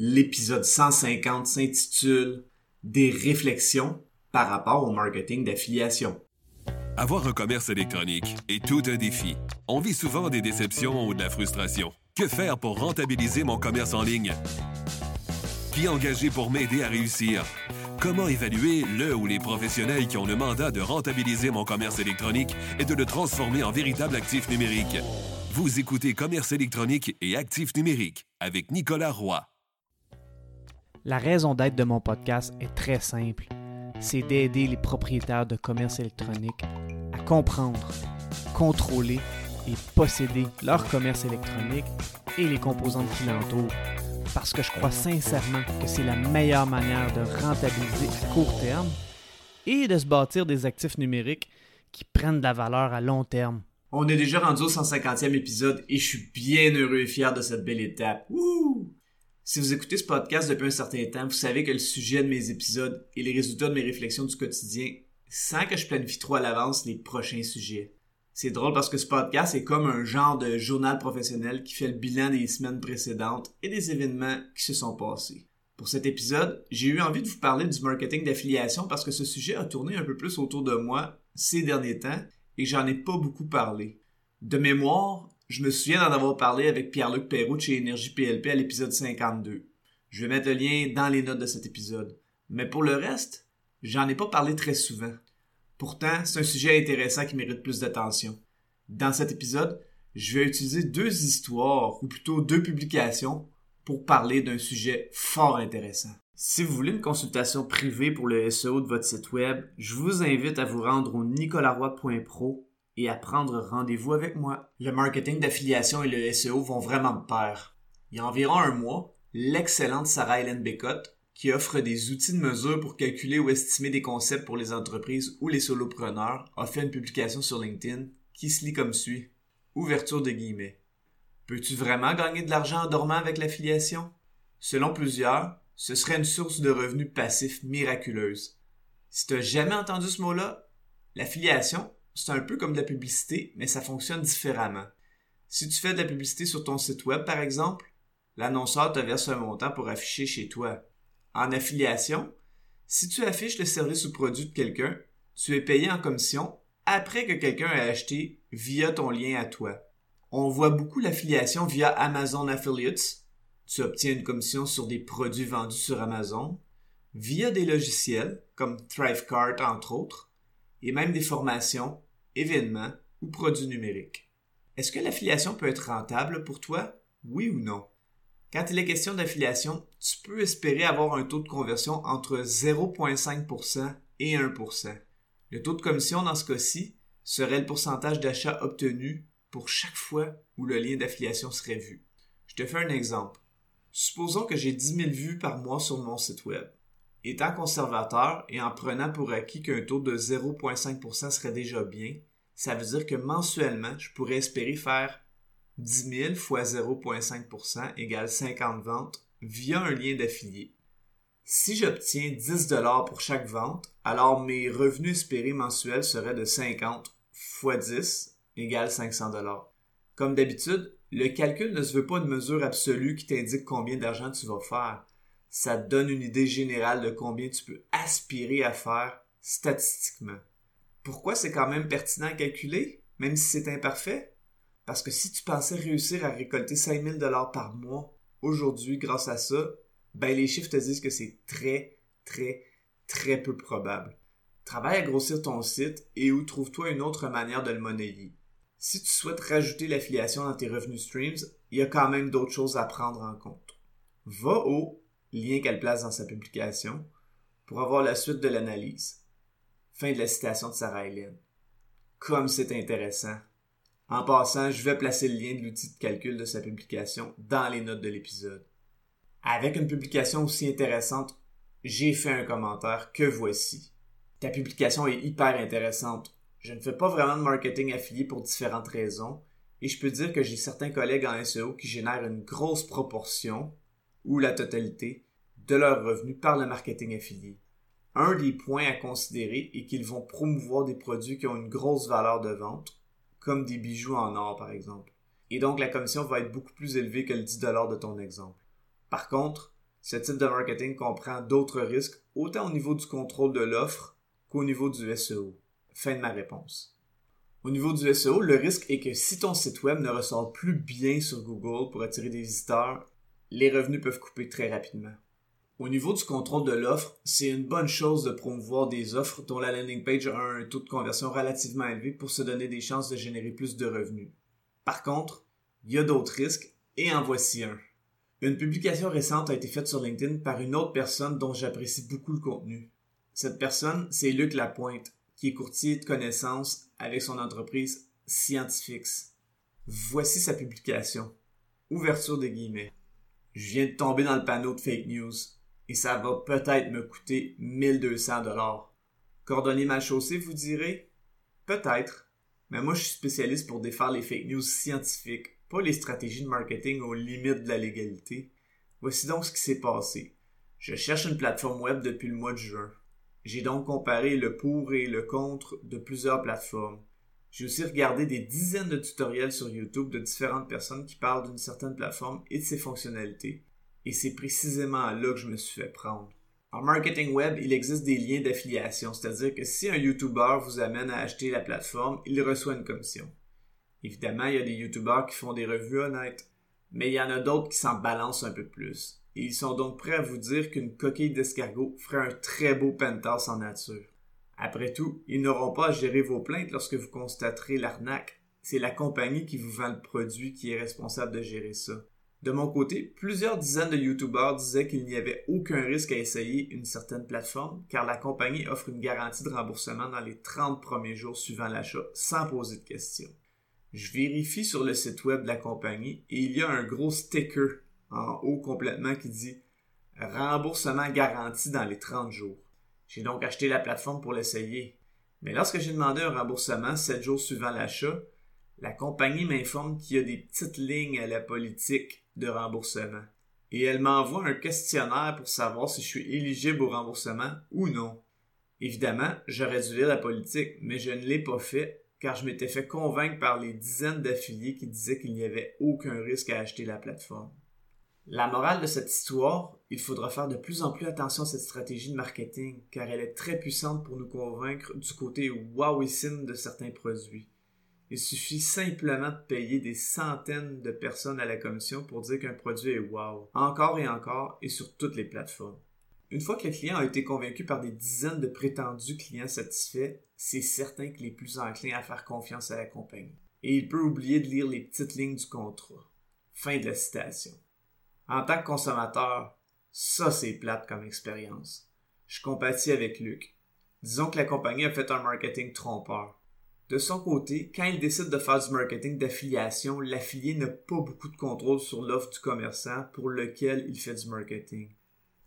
L'épisode 150 s'intitule Des réflexions par rapport au marketing d'affiliation. Avoir un commerce électronique est tout un défi. On vit souvent des déceptions ou de la frustration. Que faire pour rentabiliser mon commerce en ligne? Qui engager pour m'aider à réussir? Comment évaluer le ou les professionnels qui ont le mandat de rentabiliser mon commerce électronique et de le transformer en véritable actif numérique? Vous écoutez Commerce électronique et actif numérique avec Nicolas Roy. La raison d'être de mon podcast est très simple. C'est d'aider les propriétaires de commerce électronique à comprendre, contrôler et posséder leur commerce électronique et les composantes qui l'entourent. Parce que je crois sincèrement que c'est la meilleure manière de rentabiliser à court terme et de se bâtir des actifs numériques qui prennent de la valeur à long terme. On est déjà rendu au 150e épisode et je suis bien heureux et fier de cette belle étape. Wouh! Si vous écoutez ce podcast depuis un certain temps, vous savez que le sujet de mes épisodes et les résultats de mes réflexions du quotidien, sans que je planifie trop à l'avance les prochains sujets. C'est drôle parce que ce podcast est comme un genre de journal professionnel qui fait le bilan des semaines précédentes et des événements qui se sont passés. Pour cet épisode, j'ai eu envie de vous parler du marketing d'affiliation parce que ce sujet a tourné un peu plus autour de moi ces derniers temps et j'en ai pas beaucoup parlé. De mémoire, je me souviens d'en avoir parlé avec Pierre-Luc Perrault de chez Énergie PLP à l'épisode 52. Je vais mettre le lien dans les notes de cet épisode. Mais pour le reste, j'en ai pas parlé très souvent. Pourtant, c'est un sujet intéressant qui mérite plus d'attention. Dans cet épisode, je vais utiliser deux histoires, ou plutôt deux publications, pour parler d'un sujet fort intéressant. Si vous voulez une consultation privée pour le SEO de votre site web, je vous invite à vous rendre au nicolaroy.pro et à prendre rendez-vous avec moi. Le marketing d'affiliation et le SEO vont vraiment de pair. Il y a environ un mois, l'excellente Sarah Hélène Bécotte, qui offre des outils de mesure pour calculer ou estimer des concepts pour les entreprises ou les solopreneurs, a fait une publication sur LinkedIn qui se lit comme suit. Ouverture de guillemets. Peux-tu vraiment gagner de l'argent en dormant avec l'affiliation? Selon plusieurs, ce serait une source de revenus passifs miraculeuse. Si tu n'as jamais entendu ce mot-là, l'affiliation, c'est un peu comme de la publicité, mais ça fonctionne différemment. Si tu fais de la publicité sur ton site web, par exemple, l'annonceur te verse un montant pour afficher chez toi. En affiliation, si tu affiches le service ou produit de quelqu'un, tu es payé en commission après que quelqu'un ait acheté via ton lien à toi. On voit beaucoup l'affiliation via Amazon Affiliates, tu obtiens une commission sur des produits vendus sur Amazon via des logiciels comme Thrivecart entre autres, et même des formations, événements ou produits numériques. Est-ce que l'affiliation peut être rentable pour toi? Oui ou non? Quand il est question d'affiliation, tu peux espérer avoir un taux de conversion entre 0,5% et 1%. Le taux de commission dans ce cas-ci serait le pourcentage d'achat obtenu pour chaque fois où le lien d'affiliation serait vu. Je te fais un exemple. Supposons que j'ai 10 000 vues par mois sur mon site web. Étant conservateur et en prenant pour acquis qu'un taux de 0,5% serait déjà bien, ça veut dire que mensuellement, je pourrais espérer faire 10 000 fois 0,5% égale 50 ventes via un lien d'affilié. Si j'obtiens 10 pour chaque vente, alors mes revenus espérés mensuels seraient de 50 fois 10 égale 500 Comme d'habitude, le calcul ne se veut pas une mesure absolue qui t'indique combien d'argent tu vas faire. Ça donne une idée générale de combien tu peux aspirer à faire statistiquement. Pourquoi c'est quand même pertinent à calculer, même si c'est imparfait? Parce que si tu pensais réussir à récolter 5000 dollars par mois aujourd'hui grâce à ça, ben les chiffres te disent que c'est très, très, très peu probable. Travaille à grossir ton site et ou trouve-toi une autre manière de le monnayer. Si tu souhaites rajouter l'affiliation dans tes revenus streams, il y a quand même d'autres choses à prendre en compte. Va au lien qu'elle place dans sa publication pour avoir la suite de l'analyse. Fin de la citation de Sarah Hélène. Comme c'est intéressant. En passant, je vais placer le lien de l'outil de calcul de sa publication dans les notes de l'épisode. Avec une publication aussi intéressante, j'ai fait un commentaire que voici. Ta publication est hyper intéressante. Je ne fais pas vraiment de marketing affilié pour différentes raisons, et je peux dire que j'ai certains collègues en SEO qui génèrent une grosse proportion, ou la totalité, de leurs revenus par le marketing affilié. Un des points à considérer est qu'ils vont promouvoir des produits qui ont une grosse valeur de vente, comme des bijoux en or par exemple. Et donc la commission va être beaucoup plus élevée que le 10$ de ton exemple. Par contre, Ce type de marketing comprend d'autres risques, autant au niveau du contrôle de l'offre qu'au niveau du SEO. Fin de ma réponse. Au niveau du SEO, le risque est que si ton site web ne ressort plus bien sur Google pour attirer des visiteurs, les revenus peuvent couper très rapidement. Au niveau du contrôle de l'offre, c'est une bonne chose de promouvoir des offres dont la landing page a un taux de conversion relativement élevé pour se donner des chances de générer plus de revenus. Par contre, il y a d'autres risques et en voici un. Une publication récente a été faite sur LinkedIn par une autre personne dont j'apprécie beaucoup le contenu. Cette personne, c'est Luc Lapointe, qui est courtier de connaissances avec son entreprise Scientifics. Voici sa publication. Ouverture des guillemets. Je viens de tomber dans le panneau de fake news et ça va peut-être me coûter 1200 dollars. Cordonnier mal chaussé, vous direz? Peut-être. Mais moi, je suis spécialiste pour défaire les fake news scientifiques, pas les stratégies de marketing aux limites de la légalité. Voici donc ce qui s'est passé. Je cherche une plateforme web depuis le mois de juin. J'ai donc comparé le pour et le contre de plusieurs plateformes. J'ai aussi regardé des dizaines de tutoriels sur YouTube de différentes personnes qui parlent d'une certaine plateforme et de ses fonctionnalités et c'est précisément là que je me suis fait prendre. En marketing web, il existe des liens d'affiliation, c'est-à-dire que si un YouTuber vous amène à acheter la plateforme, il reçoit une commission. Évidemment, il y a des YouTubers qui font des revues honnêtes, mais il y en a d'autres qui s'en balancent un peu plus. Et ils sont donc prêts à vous dire qu'une coquille d'escargot ferait un très beau penthouse en nature. Après tout, ils n'auront pas à gérer vos plaintes lorsque vous constaterez l'arnaque. C'est la compagnie qui vous vend le produit qui est responsable de gérer ça. De mon côté, plusieurs dizaines de YouTubers disaient qu'il n'y avait aucun risque à essayer une certaine plateforme car la compagnie offre une garantie de remboursement dans les 30 premiers jours suivant l'achat sans poser de questions. Je vérifie sur le site web de la compagnie et il y a un gros sticker en haut complètement qui dit remboursement garanti dans les 30 jours. J'ai donc acheté la plateforme pour l'essayer. Mais lorsque j'ai demandé un remboursement 7 jours suivant l'achat, la compagnie m'informe qu'il y a des petites lignes à la politique de remboursement. Et elle m'envoie un questionnaire pour savoir si je suis éligible au remboursement ou non. Évidemment, j'aurais dû lire la politique, mais je ne l'ai pas fait car je m'étais fait convaincre par les dizaines d'affiliés qui disaient qu'il n'y avait aucun risque à acheter la plateforme. La morale de cette histoire, il faudra faire de plus en plus attention à cette stratégie de marketing car elle est très puissante pour nous convaincre du côté wowissime de certains produits. Il suffit simplement de payer des centaines de personnes à la commission pour dire qu'un produit est wow, encore et encore et sur toutes les plateformes. Une fois que le client a été convaincu par des dizaines de prétendus clients satisfaits, c'est certain qu'il est plus enclin à faire confiance à la compagnie. Et il peut oublier de lire les petites lignes du contrat. Fin de la citation. En tant que consommateur, ça c'est plate comme expérience. Je compatis avec Luc. Disons que la compagnie a fait un marketing trompeur. De son côté, quand il décide de faire du marketing d'affiliation, l'affilié n'a pas beaucoup de contrôle sur l'offre du commerçant pour lequel il fait du marketing.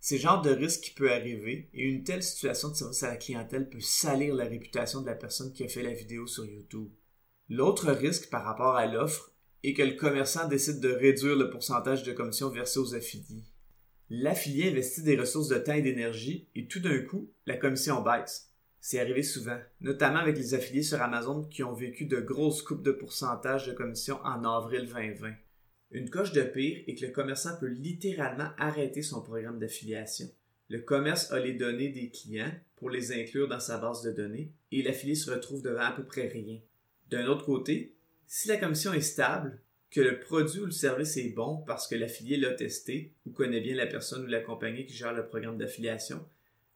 C'est le genre de risque qui peut arriver et une telle situation de service à la clientèle peut salir la réputation de la personne qui a fait la vidéo sur YouTube. L'autre risque par rapport à l'offre est que le commerçant décide de réduire le pourcentage de commission versée aux affiliés. L'affilié investit des ressources de temps et d'énergie et tout d'un coup, la commission baisse. C'est arrivé souvent, notamment avec les affiliés sur Amazon qui ont vécu de grosses coupes de pourcentage de commission en avril 2020. Une coche de pire est que le commerçant peut littéralement arrêter son programme d'affiliation. Le commerce a les données des clients pour les inclure dans sa base de données et l'affilié se retrouve devant à peu près rien. D'un autre côté, si la commission est stable, que le produit ou le service est bon parce que l'affilié l'a testé ou connaît bien la personne ou la compagnie qui gère le programme d'affiliation,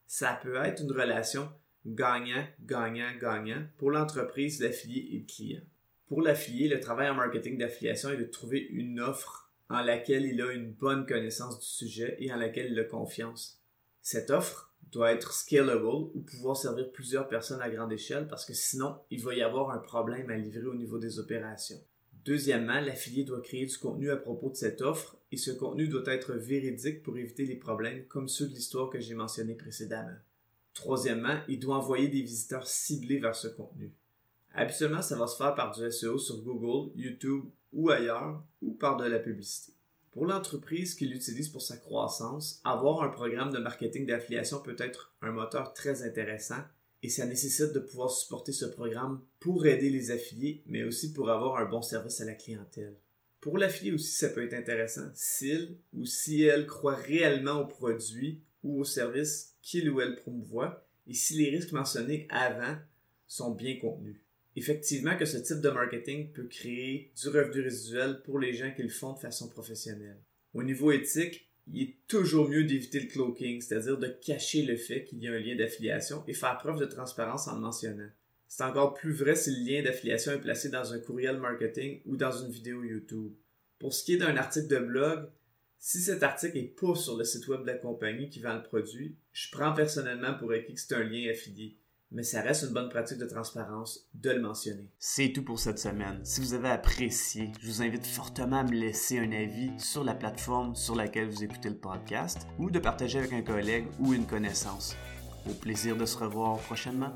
ça peut être une relation gagnant, gagnant, gagnant pour l'entreprise, l'affilié et le client. Pour l'affilié, le travail en marketing d'affiliation est de trouver une offre en laquelle il a une bonne connaissance du sujet et en laquelle il a confiance. Cette offre doit être scalable ou pouvoir servir plusieurs personnes à grande échelle parce que sinon, il va y avoir un problème à livrer au niveau des opérations. Deuxièmement, l'affilié doit créer du contenu à propos de cette offre et ce contenu doit être véridique pour éviter les problèmes comme ceux de l'histoire que j'ai mentionné précédemment. Troisièmement, il doit envoyer des visiteurs ciblés vers ce contenu. Habituellement, ça va se faire par du SEO sur Google, YouTube ou ailleurs, ou par de la publicité. Pour l'entreprise qui l'utilise pour sa croissance, avoir un programme de marketing d'affiliation peut être un moteur très intéressant et ça nécessite de pouvoir supporter ce programme pour aider les affiliés, mais aussi pour avoir un bon service à la clientèle. Pour l'affilié aussi, ça peut être intéressant s'il ou si elle croit réellement au produit ou au service qu'il ou elle promouvoit et si les risques mentionnés avant sont bien contenus. Effectivement que ce type de marketing peut créer du revenu résiduel pour les gens qui le font de façon professionnelle. Au niveau éthique, il est toujours mieux d'éviter le cloaking, c'est-à-dire de cacher le fait qu'il y a un lien d'affiliation et faire preuve de transparence en le mentionnant. C'est encore plus vrai si le lien d'affiliation est placé dans un courriel marketing ou dans une vidéo YouTube. Pour ce qui est d'un article de blog, si cet article est pas sur le site web de la compagnie qui vend le produit, je prends personnellement pour acquis que c'est un lien affilié mais ça reste une bonne pratique de transparence de le mentionner. C'est tout pour cette semaine. Si vous avez apprécié, je vous invite fortement à me laisser un avis sur la plateforme sur laquelle vous écoutez le podcast ou de partager avec un collègue ou une connaissance. Au plaisir de se revoir prochainement.